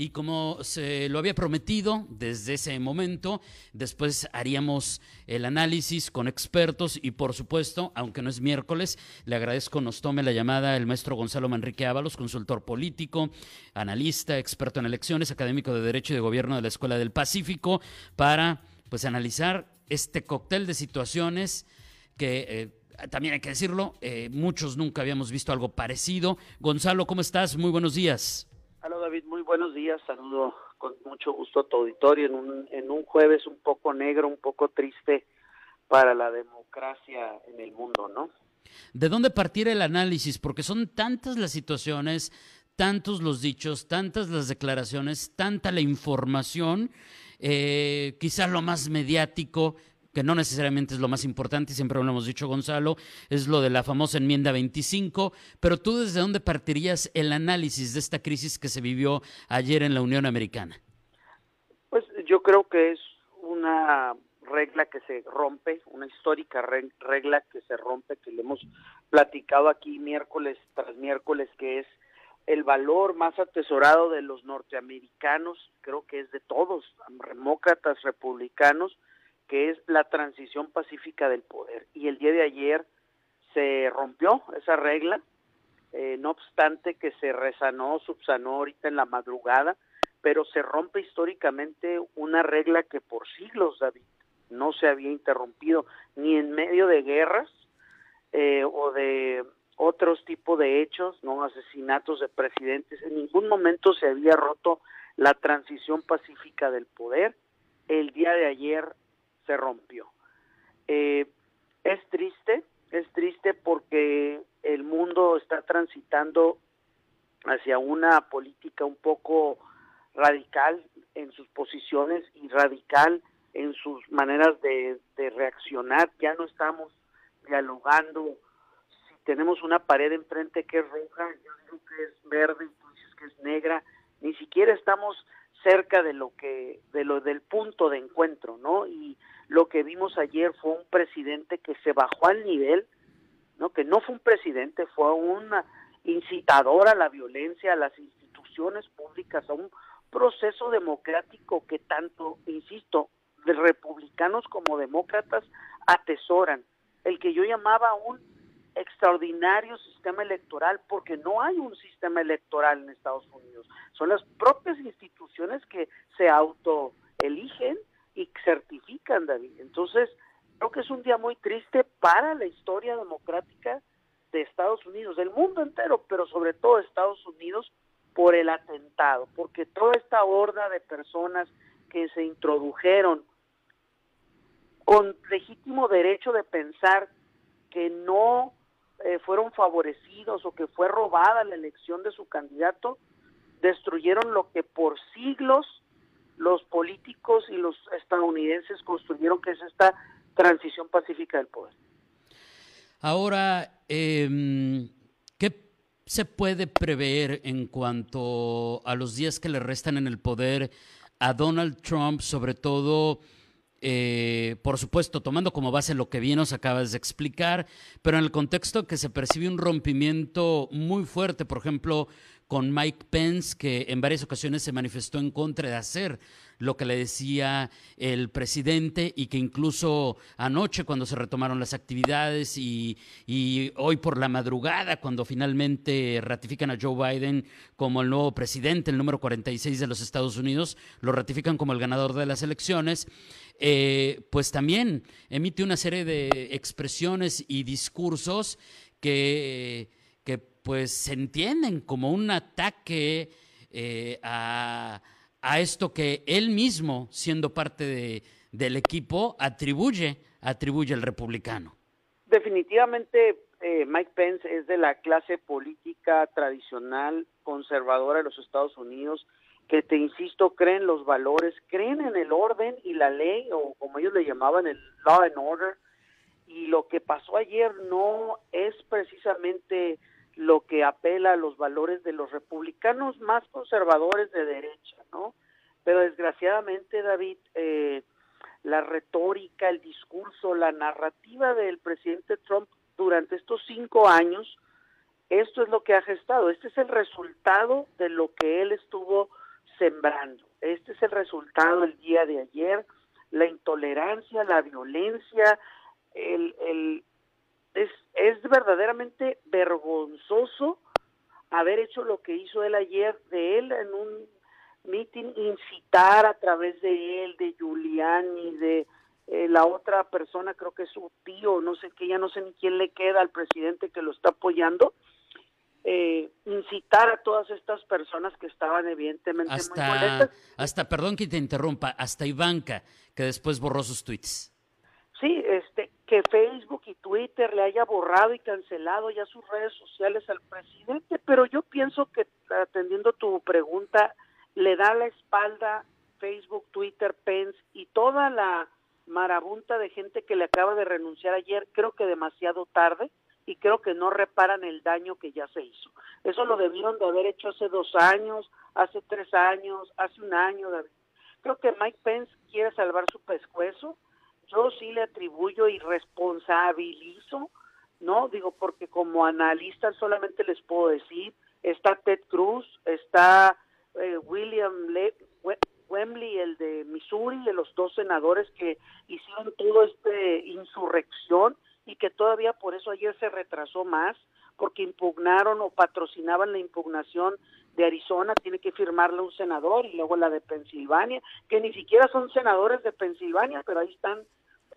Y como se lo había prometido desde ese momento, después haríamos el análisis con expertos y por supuesto, aunque no es miércoles, le agradezco nos tome la llamada el maestro Gonzalo Manrique Ábalos, consultor político, analista, experto en elecciones, académico de Derecho y de Gobierno de la Escuela del Pacífico, para pues analizar este cóctel de situaciones que... Eh, también hay que decirlo, eh, muchos nunca habíamos visto algo parecido. Gonzalo, ¿cómo estás? Muy buenos días. David, muy buenos días. Saludo con mucho gusto a tu auditorio en un, en un jueves un poco negro, un poco triste para la democracia en el mundo, ¿no? ¿De dónde partir el análisis? Porque son tantas las situaciones, tantos los dichos, tantas las declaraciones, tanta la información, eh, quizás lo más mediático que no necesariamente es lo más importante, siempre lo hemos dicho Gonzalo, es lo de la famosa enmienda 25, pero tú desde dónde partirías el análisis de esta crisis que se vivió ayer en la Unión Americana? Pues yo creo que es una regla que se rompe, una histórica regla que se rompe, que le hemos platicado aquí miércoles tras miércoles, que es el valor más atesorado de los norteamericanos, creo que es de todos, demócratas, republicanos, que es la transición pacífica del poder. Y el día de ayer se rompió esa regla, eh, no obstante que se resanó, subsanó ahorita en la madrugada, pero se rompe históricamente una regla que por siglos, David, no se había interrumpido, ni en medio de guerras eh, o de otros tipos de hechos, no asesinatos de presidentes, en ningún momento se había roto la transición pacífica del poder. El día de ayer se rompió. Eh, es triste, es triste porque el mundo está transitando hacia una política un poco radical en sus posiciones y radical en sus maneras de, reaccionar. Ya no estamos dialogando. Si tenemos una pared enfrente que es roja, yo digo que es verde y tú dices que es negra. Ni siquiera estamos cerca de lo que de lo del punto de encuentro, ¿no? Y lo que vimos ayer fue un presidente que se bajó al nivel, ¿no? Que no fue un presidente, fue un incitador a la violencia, a las instituciones públicas, a un proceso democrático que tanto, insisto, de republicanos como demócratas atesoran, el que yo llamaba un extraordinario sistema electoral porque no hay un sistema electoral en Estados Unidos. Son las propias instituciones que se autoeligen y certifican, David. Entonces, creo que es un día muy triste para la historia democrática de Estados Unidos, del mundo entero, pero sobre todo Estados Unidos por el atentado, porque toda esta horda de personas que se introdujeron con legítimo derecho de pensar que no eh, fueron favorecidos o que fue robada la elección de su candidato, destruyeron lo que por siglos los políticos y los estadounidenses construyeron, que es esta transición pacífica del poder. Ahora, eh, ¿qué se puede prever en cuanto a los días que le restan en el poder a Donald Trump, sobre todo eh, por supuesto, tomando como base lo que bien nos acabas de explicar, pero en el contexto que se percibe un rompimiento muy fuerte, por ejemplo, con Mike Pence, que en varias ocasiones se manifestó en contra de hacer lo que le decía el presidente y que incluso anoche cuando se retomaron las actividades y, hoy por la madrugada cuando finalmente ratifican a Joe Biden como el nuevo presidente, el número 46 de los Estados Unidos, lo ratifican como el ganador de las elecciones. Eh, pues también emite una serie de expresiones y discursos que pues se entienden como un ataque eh, a, esto que él mismo, siendo parte de, del equipo, atribuye, atribuye al republicano. Definitivamente eh, Mike Pence es de la clase política tradicional conservadora de los Estados Unidos que te insisto, creen los valores, creen en el orden y la ley, o como ellos le llamaban el law and order, y lo que pasó ayer no es precisamente lo que apela a los valores de los republicanos más conservadores de derecha, ¿no? Pero desgraciadamente, David, eh, la retórica, el discurso, la narrativa del presidente Trump durante estos cinco años, esto es lo que ha gestado, este es el resultado de lo que él estuvo sembrando, este es el resultado del día de ayer, la intolerancia, la violencia, el, el es, es verdaderamente vergonzoso haber hecho lo que hizo él ayer de él en un meeting, incitar a través de él, de Giuliani, de eh, la otra persona, creo que es su tío, no sé qué, ya no sé ni quién le queda al presidente que lo está apoyando, eh, incitar a todas estas personas que estaban evidentemente hasta, muy molestas. Hasta, perdón que te interrumpa, hasta Ivanka, que después borró sus tweets. Sí, este, que Facebook y Twitter le haya borrado y cancelado ya sus redes sociales al presidente, pero yo pienso que atendiendo tu pregunta, le da la espalda Facebook, Twitter, Pence y toda la marabunta de gente que le acaba de renunciar ayer, creo que demasiado tarde y creo que no reparan el daño que ya se hizo. Eso lo debieron de haber hecho hace dos años, hace tres años, hace un año. Creo que Mike Pence quiere salvar su pescuezo. Yo sí le atribuyo y responsabilizo, ¿no? Digo, porque como analista solamente les puedo decir, está Ted Cruz, está eh, William Le Wembley, el de Missouri, de los dos senadores que hicieron todo este insurrección y que todavía por eso ayer se retrasó más, porque impugnaron o patrocinaban la impugnación de Arizona, tiene que firmarla un senador y luego la de Pensilvania, que ni siquiera son senadores de Pensilvania, pero ahí están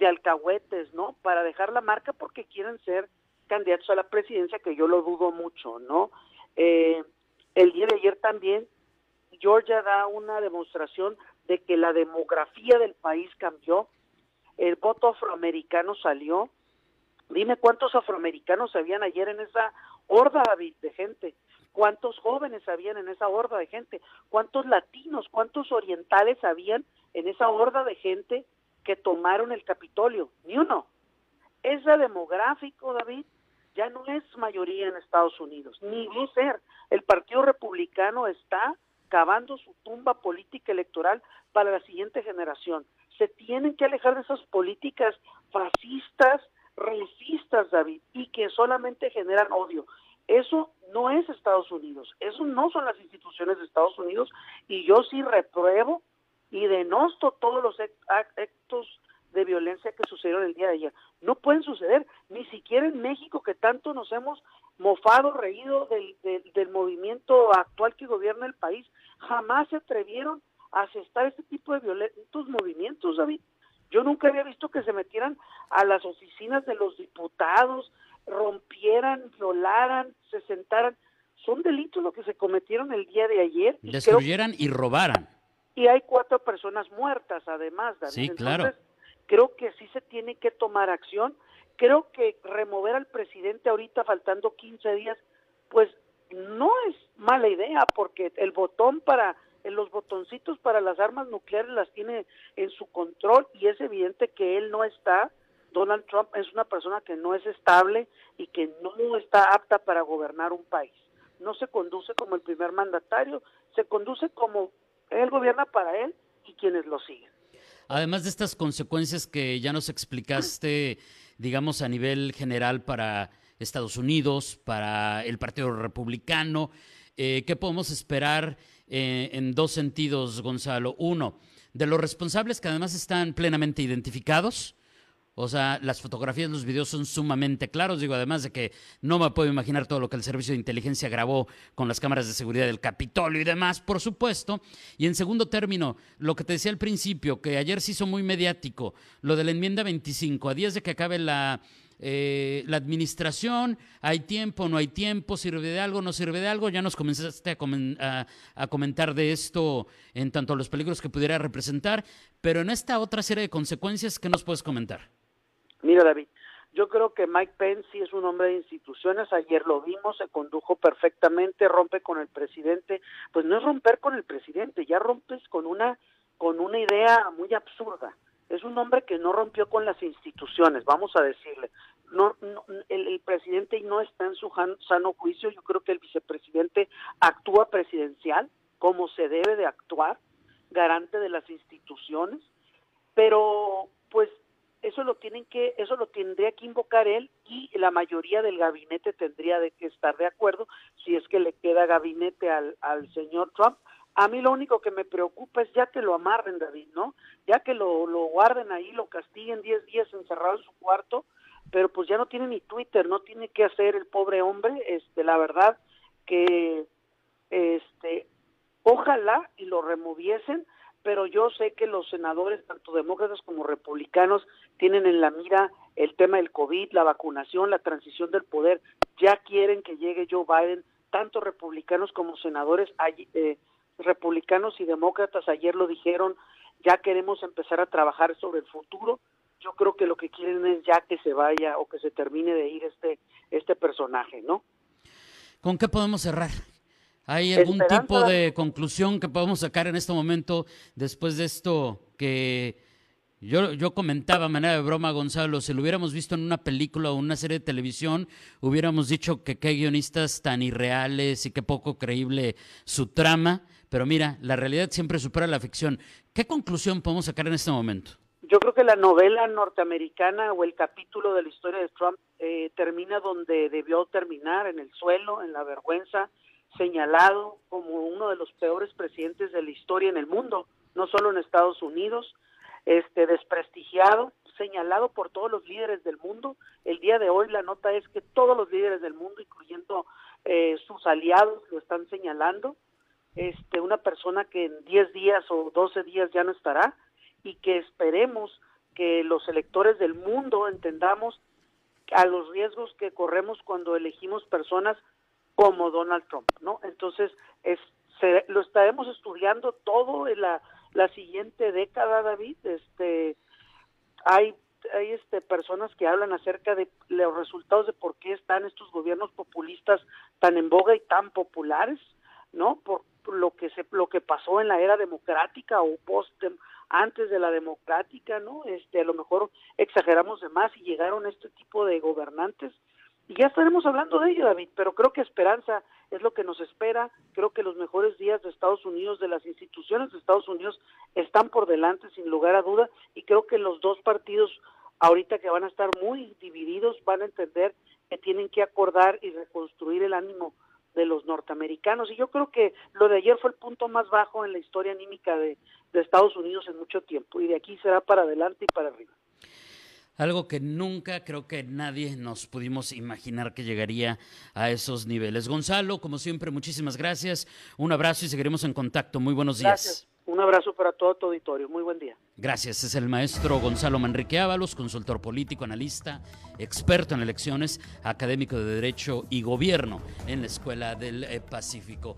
de alcahuetes, ¿no? Para dejar la marca porque quieren ser candidatos a la presidencia, que yo lo dudo mucho, ¿no? Eh, el día de ayer también Georgia da una demostración de que la demografía del país cambió, el voto afroamericano salió. Dime cuántos afroamericanos habían ayer en esa horda de gente, cuántos jóvenes habían en esa horda de gente, cuántos latinos, cuántos orientales habían en esa horda de gente que tomaron el Capitolio, ni uno. Ese demográfico, David, ya no es mayoría en Estados Unidos, ni va a ser. El Partido Republicano está cavando su tumba política electoral para la siguiente generación. Se tienen que alejar de esas políticas fascistas, racistas, David, y que solamente generan odio. Eso no es Estados Unidos, eso no son las instituciones de Estados Unidos, y yo sí repruebo y denosto todos los actos de violencia que sucedieron el día de ayer. No pueden suceder, ni siquiera en México, que tanto nos hemos mofado, reído del, del movimiento actual que gobierna el país jamás se atrevieron a aceptar este tipo de violentos movimientos, David. Yo nunca había visto que se metieran a las oficinas de los diputados, rompieran, violaran, se sentaran. Son delitos lo que se cometieron el día de ayer. Destruyeran y, robaran. Y hay cuatro personas muertas, además, David. Sí, claro. creo que sí se tiene que tomar acción. Creo que remover al presidente ahorita, faltando 15 días, pues no es mala idea porque el botón para los botoncitos para las armas nucleares las tiene en su control y es evidente que él no está Donald Trump es una persona que no es estable y que no está apta para gobernar un país. No se conduce como el primer mandatario, se conduce como él gobierna para él y quienes lo siguen. Además de estas consecuencias que ya nos explicaste, digamos, a nivel general para Estados Unidos, para el Partido Republicano. Eh, ¿Qué podemos esperar eh, en dos sentidos, Gonzalo? Uno, de los responsables que además están plenamente identificados. O sea, las fotografías, los videos son sumamente claros. Digo, además de que no me puedo imaginar todo lo que el servicio de inteligencia grabó con las cámaras de seguridad del Capitolio y demás, por supuesto. Y en segundo término, lo que te decía al principio, que ayer se hizo muy mediático, lo de la enmienda 25, a días de que acabe la, eh, la administración, hay tiempo, no hay tiempo, sirve de algo, no sirve de algo. Ya nos comenzaste a, a, comentar de esto en tanto a los peligros que pudiera representar, pero en esta otra serie de consecuencias, ¿qué nos puedes comentar? Mira, David, yo creo que Mike Pence sí es un hombre de instituciones, ayer lo vimos, se condujo perfectamente, rompe con el presidente, pues no es romper con el presidente, ya rompes con una con una idea muy absurda es un hombre que no rompió con las instituciones, vamos a decirle. No, el, presidente no está en su sano juicio, yo creo que el vicepresidente actúa presidencial como se debe de actuar, garante de las instituciones, pero pues eso lo tienen que eso lo tendría que invocar él y la mayoría del gabinete tendría de que estar de acuerdo si es que le queda gabinete al, al señor Trump. A mí lo único que me preocupa es ya que lo amarren David no ya que lo, lo guarden ahí lo castiguen 10 días encerrado en su cuarto pero pues ya no tiene ni Twitter no tiene que hacer el pobre hombre. Este la verdad que este ojalá y lo removiesen pero yo sé que los senadores, tanto demócratas como republicanos, tienen en la mira el tema del COVID, la vacunación, la transición del poder. Ya quieren que llegue Joe Biden, tanto republicanos como senadores, eh, republicanos y demócratas ayer lo dijeron, ya queremos empezar a trabajar sobre el futuro. Yo creo que lo que quieren es ya que se vaya o que se termine de ir este, este personaje, ¿no? ¿Con qué podemos cerrar? ¿Hay algún tipo de conclusión que podamos sacar en este momento después de esto que yo, yo comentaba a manera de broma, Gonzalo, si lo hubiéramos visto en una película o una serie de televisión, hubiéramos dicho que qué guionistas tan irreales y qué poco creíble su trama, pero mira, la realidad siempre supera la ficción. ¿Qué conclusión podemos sacar en este momento? Yo creo que la novela norteamericana o el capítulo de la historia de Trump eh, termina donde debió terminar, en el suelo, en la vergüenza, señalado como uno de los peores presidentes de la historia en el mundo, no solo en Estados Unidos, este desprestigiado, señalado por todos los líderes del mundo. El día de hoy la nota es que todos los líderes del mundo, incluyendo eh, sus aliados, lo están señalando. Este, una persona que en 10 días o 12 días ya no estará y que esperemos que los electores del mundo entendamos a los riesgos que corremos cuando elegimos personas como Donald Trump, ¿no? Entonces, es, lo estaremos estudiando todo en la, la siguiente década, David. Este, hay hay este personas que hablan acerca de los resultados de por qué están estos gobiernos populistas tan en boga y tan populares, ¿no? Por, lo que se lo que pasó en la era democrática o post antes de la democrática, ¿no? Este, a lo mejor exageramos de más y llegaron este tipo de gobernantes y ya estaremos hablando de ello, David, pero creo que esperanza es lo que nos espera. Creo que los mejores días de Estados Unidos, de las instituciones de Estados Unidos, están por delante, sin lugar a duda, y creo que los dos partidos, ahorita que van a estar muy divididos, van a entender que tienen que acordar y reconstruir el ánimo de los norteamericanos. Y yo creo que lo de ayer fue el punto más bajo en la historia anímica de, de Estados Unidos en mucho tiempo, y de aquí será para adelante y para arriba algo que nunca creo que nadie nos pudimos imaginar que llegaría a esos niveles. Gonzalo, como siempre, muchísimas gracias. Un abrazo y seguiremos en contacto. Muy buenos días. Gracias. Un abrazo para todo tu auditorio. Muy buen día. Gracias. Es el maestro Gonzalo Manrique Ábalos, consultor político, analista, experto en elecciones, académico de Derecho y Gobierno en la Escuela del eh, Pacífico.